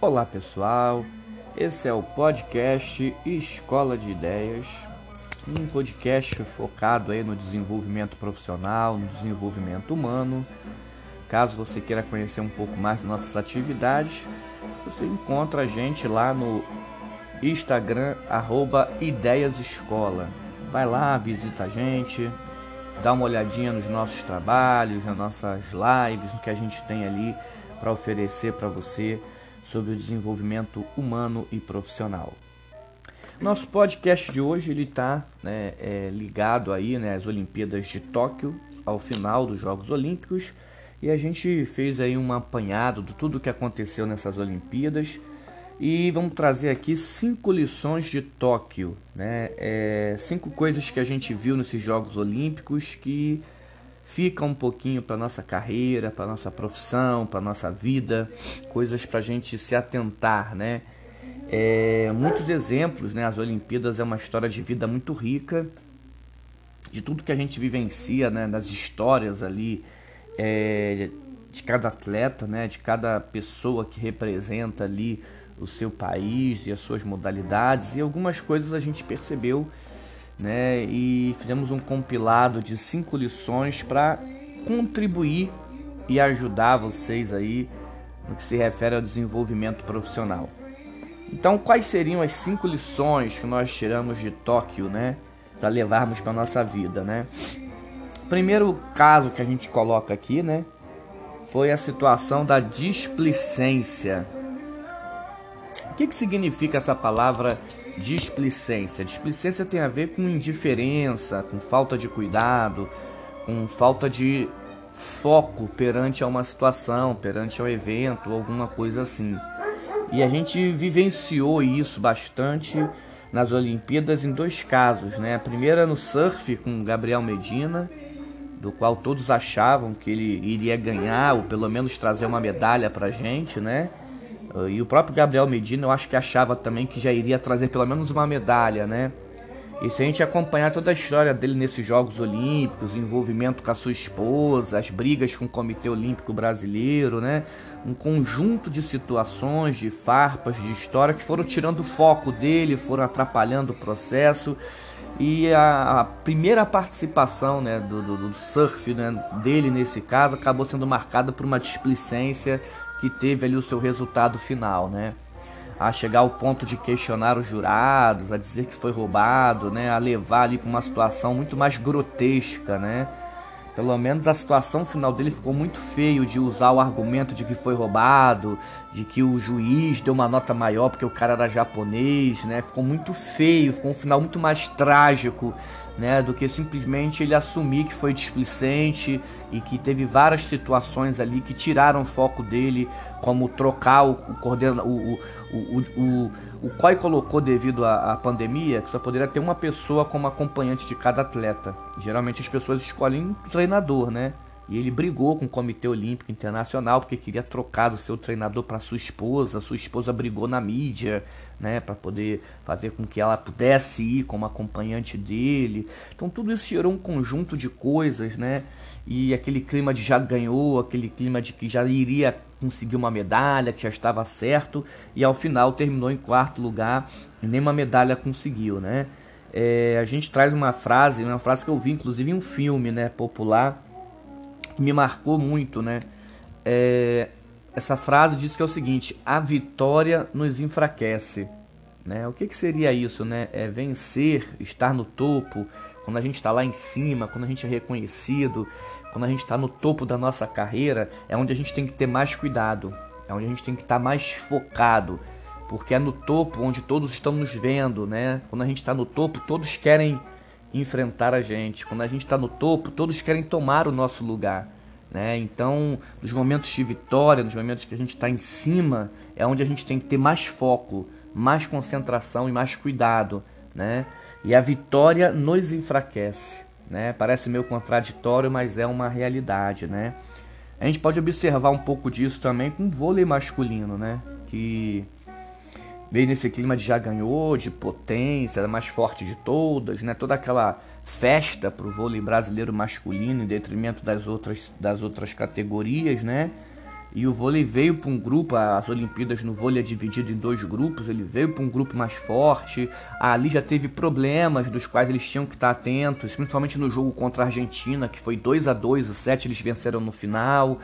Olá pessoal, esse é o podcast Escola de Ideias, um podcast focado aí no desenvolvimento profissional, no desenvolvimento humano. Caso você queira conhecer um pouco mais das nossas atividades, você encontra a gente lá no Instagram arroba Ideias Escola. Vai lá, visita a gente, dá uma olhadinha nos nossos trabalhos, nas nossas lives, no que a gente tem ali para oferecer para você sobre o desenvolvimento humano e profissional. Nosso podcast de hoje ele está né, é, ligado aí né, às Olimpíadas de Tóquio, ao final dos Jogos Olímpicos, e a gente fez aí um apanhado de tudo o que aconteceu nessas Olimpíadas e vamos trazer aqui cinco lições de Tóquio, né? É, cinco coisas que a gente viu nesses Jogos Olímpicos que fica um pouquinho para nossa carreira, para nossa profissão, para nossa vida, coisas para a gente se atentar, né? É, muitos exemplos, né? As Olimpíadas é uma história de vida muito rica, de tudo que a gente vivencia, né? Das histórias ali é, de cada atleta, né? De cada pessoa que representa ali o seu país e as suas modalidades e algumas coisas a gente percebeu né? E fizemos um compilado de cinco lições para contribuir e ajudar vocês aí no que se refere ao desenvolvimento profissional. Então, quais seriam as cinco lições que nós tiramos de Tóquio, né, para levarmos para nossa vida, né? Primeiro caso que a gente coloca aqui, né, foi a situação da displicência. O que, que significa essa palavra displicência. Displicência tem a ver com indiferença, com falta de cuidado, com falta de foco perante a uma situação, perante ao evento, alguma coisa assim. E a gente vivenciou isso bastante nas Olimpíadas em dois casos, né? A primeira no surf com Gabriel Medina, do qual todos achavam que ele iria ganhar ou pelo menos trazer uma medalha pra gente, né? E o próprio Gabriel Medina, eu acho que achava também que já iria trazer pelo menos uma medalha, né? E se a gente acompanhar toda a história dele nesses Jogos Olímpicos, o envolvimento com a sua esposa, as brigas com o Comitê Olímpico Brasileiro, né? Um conjunto de situações, de farpas, de história que foram tirando o foco dele, foram atrapalhando o processo. E a, a primeira participação né, do, do, do surf né, dele nesse caso acabou sendo marcada por uma displicência que teve ali o seu resultado final, né? A chegar ao ponto de questionar os jurados, a dizer que foi roubado, né? A levar ali para uma situação muito mais grotesca, né? Pelo menos a situação final dele ficou muito feio de usar o argumento de que foi roubado, de que o juiz deu uma nota maior porque o cara era japonês, né? Ficou muito feio, ficou um final muito mais trágico, né? Do que simplesmente ele assumir que foi displicente e que teve várias situações ali que tiraram o foco dele, como trocar o, o coordenador, o, o, o, o, o COI colocou devido à, à, pandemia que só poderia ter uma pessoa como acompanhante de cada atleta. Geralmente as pessoas escolhem um treinador, né? E ele brigou com o Comitê Olímpico Internacional porque queria trocar o seu treinador para sua esposa. Sua esposa brigou na mídia, né, para poder fazer com que ela pudesse ir como acompanhante dele. Então tudo isso gerou um conjunto de coisas, né? E aquele clima de já ganhou, aquele clima de que já iria conseguir uma medalha, que já estava certo, e ao final terminou em quarto lugar e nem uma medalha conseguiu, né? É, a gente traz uma frase, uma frase que eu vi inclusive em um filme, né, popular que me marcou muito, né? É, essa frase diz que é o seguinte: a vitória nos enfraquece. Né? O que, que seria isso? Né? É vencer, estar no topo, quando a gente está lá em cima, quando a gente é reconhecido, quando a gente está no topo da nossa carreira, é onde a gente tem que ter mais cuidado, é onde a gente tem que estar tá mais focado, porque é no topo onde todos estão nos vendo, né? Quando a gente está no topo, todos querem enfrentar a gente. Quando a gente está no topo, todos querem tomar o nosso lugar. Né? Então, nos momentos de vitória, nos momentos que a gente está em cima, é onde a gente tem que ter mais foco, mais concentração e mais cuidado. Né? E a vitória nos enfraquece. Né? Parece meio contraditório, mas é uma realidade. Né? A gente pode observar um pouco disso também com o vôlei masculino, né? que veio nesse clima de já ganhou, de potência, mais forte de todas, né? Toda aquela festa para o vôlei brasileiro masculino em detrimento das outras, das outras categorias, né? E o vôlei veio para um grupo, as Olimpíadas no vôlei é dividido em dois grupos, ele veio para um grupo mais forte. Ali já teve problemas dos quais eles tinham que estar atentos, principalmente no jogo contra a Argentina, que foi 2 a 2 o 7 eles venceram no final.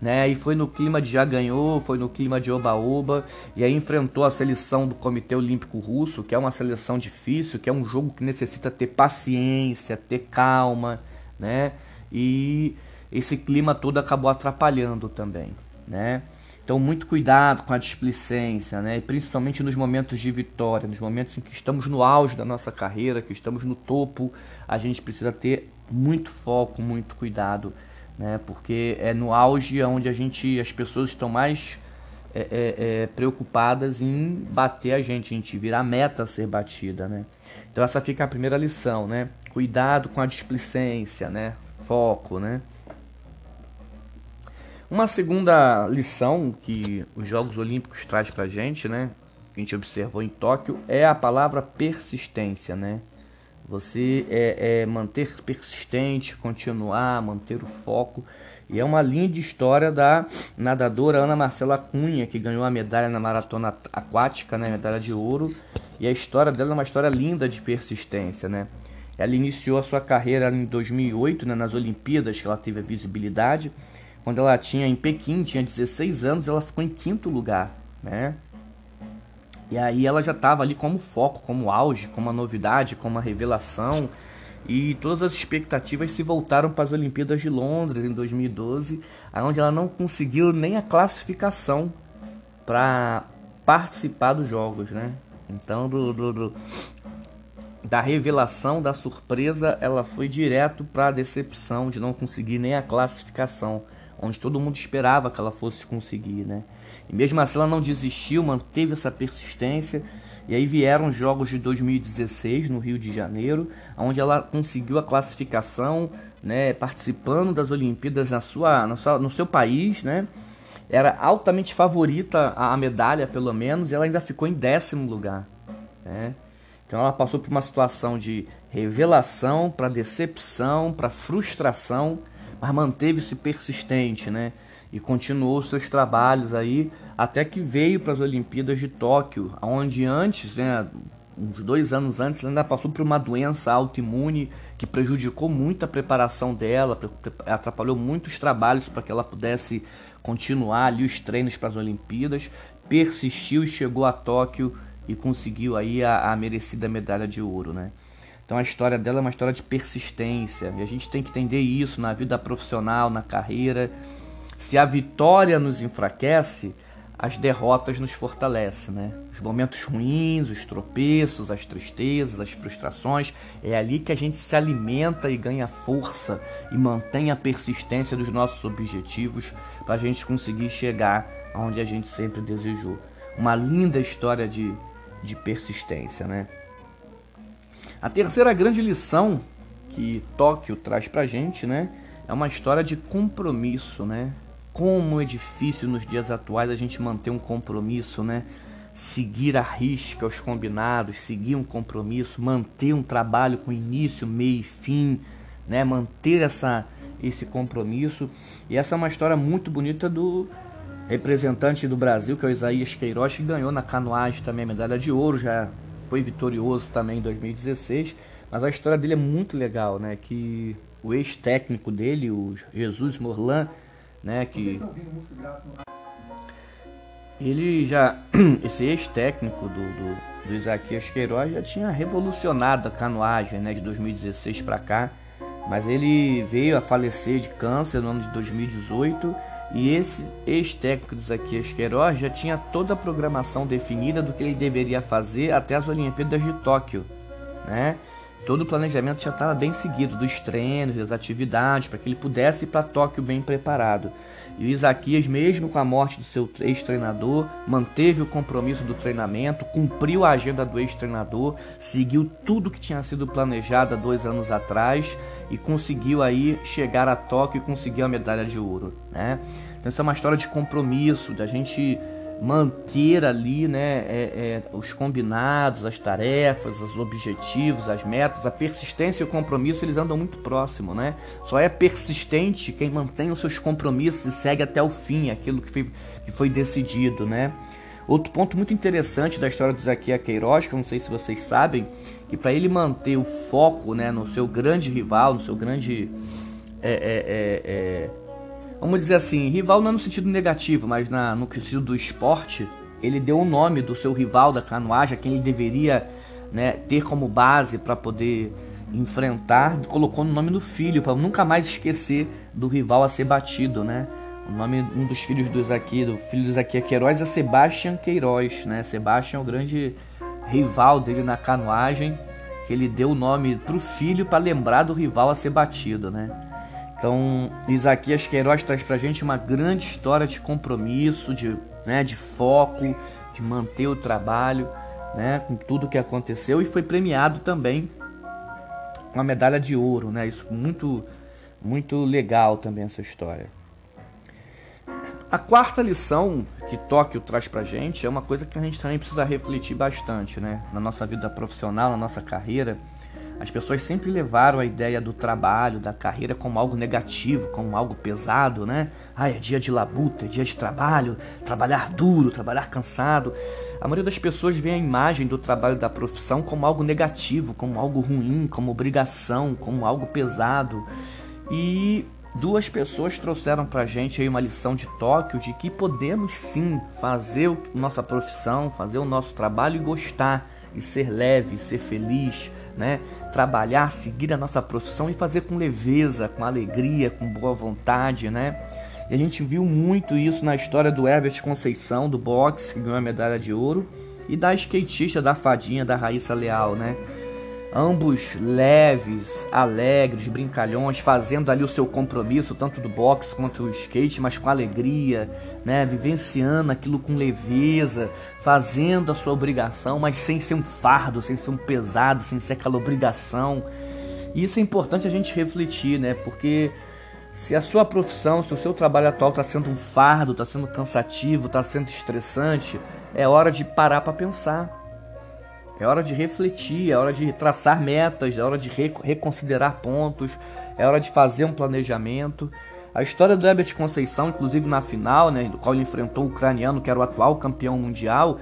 Né? E foi no clima de já ganhou, foi no clima de oba-oba, e aí enfrentou a seleção do Comitê Olímpico Russo, que é uma seleção difícil, que é um jogo que necessita ter paciência, ter calma, né? E esse clima todo acabou atrapalhando também, né? Então, muito cuidado com a displicência, né? principalmente nos momentos de vitória, nos momentos em que estamos no auge da nossa carreira, que estamos no topo, a gente precisa ter muito foco, muito cuidado, né? porque é no auge onde a gente, as pessoas estão mais é, é, é, preocupadas em bater a gente, a gente virar meta a ser batida. Né? Então, essa fica a primeira lição, né? cuidado com a displicência, né? foco, né? Uma segunda lição que os Jogos Olímpicos traz pra gente, né? Que a gente observou em Tóquio, é a palavra persistência, né? Você é, é manter persistente, continuar, manter o foco. E é uma linda história da nadadora Ana Marcela Cunha, que ganhou a medalha na maratona aquática, né? Medalha de ouro. E a história dela é uma história linda de persistência, né? Ela iniciou a sua carreira em 2008, né, nas Olimpíadas, que ela teve a visibilidade. Quando ela tinha em Pequim, tinha 16 anos, ela ficou em quinto lugar, né? E aí ela já estava ali como foco, como auge, como uma novidade, como uma revelação. E todas as expectativas se voltaram para as Olimpíadas de Londres em 2012, onde ela não conseguiu nem a classificação para participar dos jogos, né? Então, do, do, do, da revelação, da surpresa, ela foi direto para a decepção de não conseguir nem a classificação, onde todo mundo esperava que ela fosse conseguir, né? E mesmo assim ela não desistiu, manteve essa persistência. E aí vieram os jogos de 2016 no Rio de Janeiro, onde ela conseguiu a classificação, né, participando das Olimpíadas na sua, na sua, no seu país, né? Era altamente favorita a medalha, pelo menos, e ela ainda ficou em décimo lugar, né? Então ela passou por uma situação de revelação para decepção, para frustração, mas manteve-se persistente, né? E continuou seus trabalhos aí até que veio para as Olimpíadas de Tóquio, onde antes, né, uns dois anos antes, ela ainda passou por uma doença autoimune que prejudicou muito a preparação dela, atrapalhou muitos trabalhos para que ela pudesse continuar ali os treinos para as Olimpíadas, persistiu e chegou a Tóquio e conseguiu aí a, a, merecida medalha de ouro, né? Então a história dela é uma história de persistência e a gente tem que entender isso na vida profissional, na carreira. Se a vitória nos enfraquece, as derrotas nos fortalecem, né? Os momentos ruins, os tropeços, as tristezas, as frustrações, é ali que a gente se alimenta e ganha força e mantém a persistência dos nossos objetivos para a gente conseguir chegar aonde a gente sempre desejou. Uma linda história de de persistência, né? A terceira grande lição que Tóquio traz pra gente, né, é uma história de compromisso, né? Como é difícil nos dias atuais a gente manter um compromisso, né? Seguir a risca os combinados, seguir um compromisso, manter um trabalho com início, meio e fim, né? Manter essa esse compromisso. E essa é uma história muito bonita do representante do Brasil, que é o Isaías Queiroz, que ganhou na canoagem também a medalha de ouro, já foi vitorioso também em 2016. Mas a história dele é muito legal, né? Que o ex-técnico dele, o Jesus Morlan, né? Que ele já, esse ex-técnico do, do, do Isaquias Queiroz já tinha revolucionado a canoagem, né? De 2016 para cá. Mas ele veio a falecer de câncer no ano de 2018 e esse ex-técnico do Zaquias Queiroz já tinha toda a programação definida do que ele deveria fazer até as Olimpíadas de Tóquio, né? Todo o planejamento já estava bem seguido, dos treinos, das atividades, para que ele pudesse ir para Tóquio bem preparado. E o Isaquias, mesmo com a morte do seu ex-treinador, manteve o compromisso do treinamento, cumpriu a agenda do ex-treinador, seguiu tudo que tinha sido planejado há dois anos atrás e conseguiu aí chegar a Tóquio e conseguir a medalha de ouro. Né? Então, isso é uma história de compromisso, da gente manter ali né, é, é, os combinados, as tarefas, os objetivos, as metas, a persistência e o compromisso, eles andam muito próximo, né? Só é persistente quem mantém os seus compromissos e segue até o fim aquilo que foi, que foi decidido, né? Outro ponto muito interessante da história do Zaquia Queiroz, que eu não sei se vocês sabem, que para ele manter o foco né, no seu grande rival, no seu grande é, é, é, é vamos dizer assim, rival não no sentido negativo, mas na, no sentido do esporte, ele deu o nome do seu rival da canoagem, quem ele deveria né, ter como base para poder enfrentar, colocou o no nome do filho, para nunca mais esquecer do rival a ser batido, né? O nome um dos filhos do Zaqueu, do filho do Zaqueu Queiroz é Sebastião Queiroz, né? Sebastião é o grande rival dele na canoagem, que ele deu o nome pro filho para lembrar do rival a ser batido, né? Então, Isaquias Queiroz traz pra gente uma grande história de compromisso, de, né, de foco, de manter o trabalho, né, com tudo que aconteceu e foi premiado também com a medalha de ouro, né? Isso muito muito legal também essa história. A quarta lição que Tóquio traz pra gente é uma coisa que a gente também precisa refletir bastante, né? Na nossa vida profissional, na nossa carreira, as pessoas sempre levaram a ideia do trabalho, da carreira como algo negativo, como algo pesado, né? Ah, é dia de labuta, é dia de trabalho, trabalhar duro, trabalhar cansado. A maioria das pessoas vê a imagem do trabalho da profissão como algo negativo, como algo ruim, como obrigação, como algo pesado. E duas pessoas trouxeram pra gente aí uma lição de Tóquio de que podemos sim fazer nossa profissão, fazer o nosso trabalho e gostar e ser leve, ser feliz, né? Trabalhar, seguir a nossa profissão e fazer com leveza, com alegria, com boa vontade, né? E a gente viu muito isso na história do Herbert Conceição, do boxe, que ganhou a medalha de ouro, e da skatista da fadinha, da Raíssa Leal, né? Ambos leves, alegres, brincalhões, fazendo ali o seu compromisso, tanto do boxe quanto do skate, mas com alegria, né? Vivenciando aquilo com leveza, fazendo a sua obrigação, mas sem ser um fardo, sem ser um pesado, sem ser aquela obrigação. E isso é importante a gente refletir, né? Porque se a sua profissão, se o seu trabalho atual está sendo um fardo, está sendo cansativo, está sendo estressante, é hora de parar para pensar é hora de refletir, é hora de traçar metas, é hora de reconsiderar pontos, é hora de fazer um planejamento. A história do Herbert Conceição, inclusive na final, né, do qual ele enfrentou o ucraniano, que era o atual campeão mundial,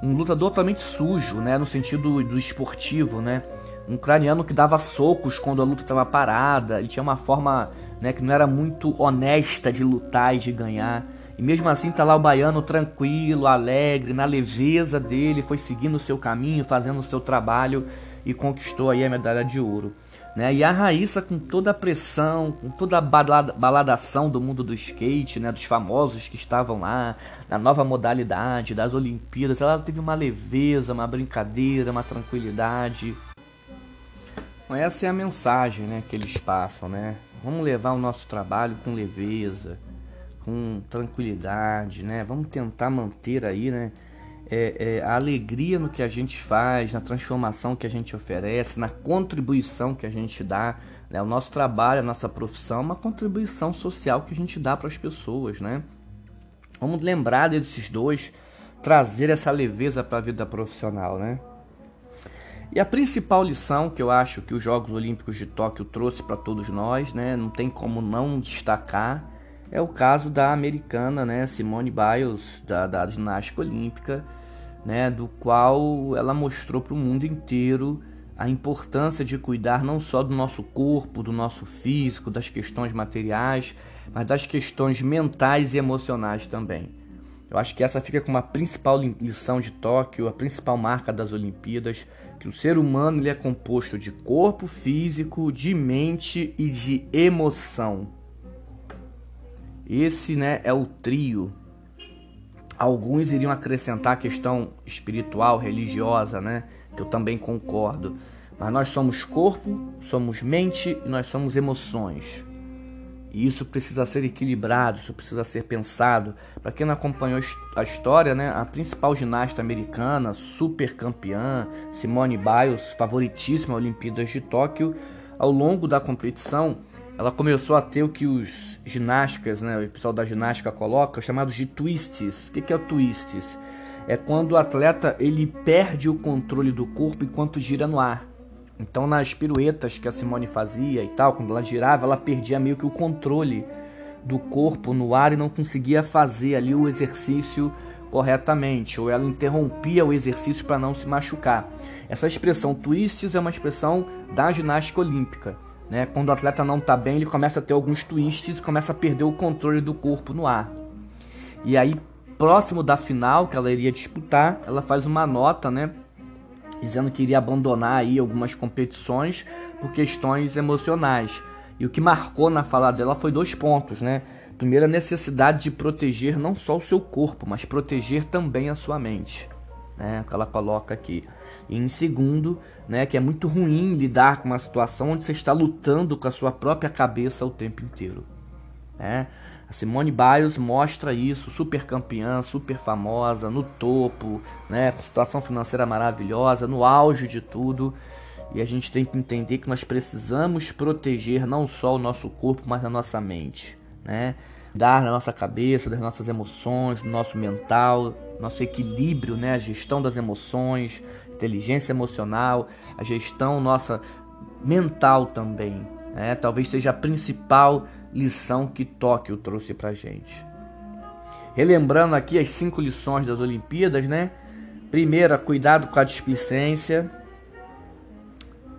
um lutador totalmente sujo, né, no sentido do esportivo, né? Um ucraniano que dava socos quando a luta estava parada, ele tinha uma forma né, que não era muito honesta de lutar e de ganhar. E mesmo assim tá lá o baiano tranquilo, alegre, na leveza dele, foi seguindo o seu caminho, fazendo o seu trabalho e conquistou aí a medalha de ouro. Né? E a Raíssa com toda a pressão, com toda a balada, baladação do mundo do skate, né? dos famosos que estavam lá, na nova modalidade, das Olimpíadas, ela teve uma leveza, uma brincadeira, uma tranquilidade. Essa é a mensagem né, que eles passam, né? Vamos levar o nosso trabalho com leveza, com tranquilidade, né? Vamos tentar manter aí, né? É, é, a alegria no que a gente faz, na transformação que a gente oferece, na contribuição que a gente dá. Né? O nosso trabalho, a nossa profissão é uma contribuição social que a gente dá para as pessoas, né? Vamos lembrar desses dois, trazer essa leveza para a vida profissional, né? E a principal lição que eu acho que os Jogos Olímpicos de Tóquio trouxe para todos nós, né? Não tem como não destacar é o caso da americana né, Simone Biles, da, da ginástica olímpica, né, do qual ela mostrou para o mundo inteiro a importância de cuidar não só do nosso corpo, do nosso físico, das questões materiais, mas das questões mentais e emocionais também. Eu acho que essa fica como a principal lição de Tóquio, a principal marca das Olimpíadas, que o ser humano ele é composto de corpo físico, de mente e de emoção. Esse né, é o trio. Alguns iriam acrescentar a questão espiritual, religiosa, né? Que eu também concordo. Mas nós somos corpo, somos mente e nós somos emoções. E isso precisa ser equilibrado, isso precisa ser pensado. Para quem não acompanhou a história, né, a principal ginasta americana, super campeã, Simone Biles, favoritíssima Olimpíadas de Tóquio, ao longo da competição, ela começou a ter o que os ginásticas, né, o pessoal da ginástica coloca, chamados de twists. O que, é o twists? É quando o atleta ele perde o controle do corpo enquanto gira no ar. Então nas piruetas que a Simone fazia e tal, quando ela girava, ela perdia meio que o controle do corpo no ar e não conseguia fazer ali o exercício corretamente, ou ela interrompia o exercício para não se machucar. Essa expressão twists é uma expressão da ginástica olímpica. Né? Quando o atleta não está bem, ele começa a ter alguns twists começa a perder o controle do corpo no ar. E aí, próximo da final que ela iria disputar, ela faz uma nota, né? Dizendo que iria abandonar aí algumas competições por questões emocionais. E o que marcou na fala dela foi dois pontos, né? Primeiro, a necessidade de proteger não só o seu corpo, mas proteger também a sua mente, né? Que ela coloca aqui. E em segundo, né, que é muito ruim lidar com uma situação onde você está lutando com a sua própria cabeça o tempo inteiro. Né? A Simone Biles mostra isso, super campeã, super famosa, no topo, né, com situação financeira maravilhosa, no auge de tudo. E a gente tem que entender que nós precisamos proteger não só o nosso corpo, mas a nossa mente né? Dar na nossa cabeça, das nossas emoções, do nosso mental, nosso equilíbrio, né? A gestão das emoções, inteligência emocional, a gestão nossa mental também, né? Talvez seja a principal lição que Tóquio trouxe pra gente. Relembrando aqui as cinco lições das Olimpíadas, né? Primeira, cuidado com a displicência,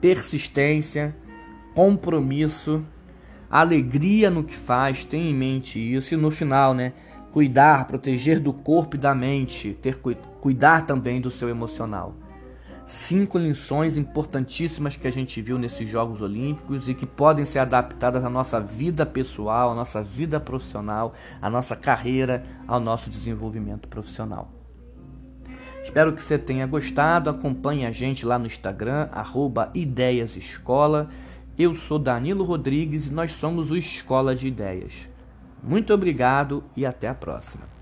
persistência, compromisso, alegria no que faz, tenha em mente isso. E no final, né? Cuidar, proteger do corpo e da mente, ter cuidar também do seu emocional. Cinco lições importantíssimas que a gente viu nesses Jogos Olímpicos e que podem ser adaptadas à nossa vida pessoal, à nossa vida profissional, à nossa carreira, ao nosso desenvolvimento profissional. Espero que você tenha gostado. Acompanhe a gente lá no Instagram, arroba Ideias Escola. Eu sou Danilo Rodrigues e nós somos o Escola de Ideias. Muito obrigado e até a próxima.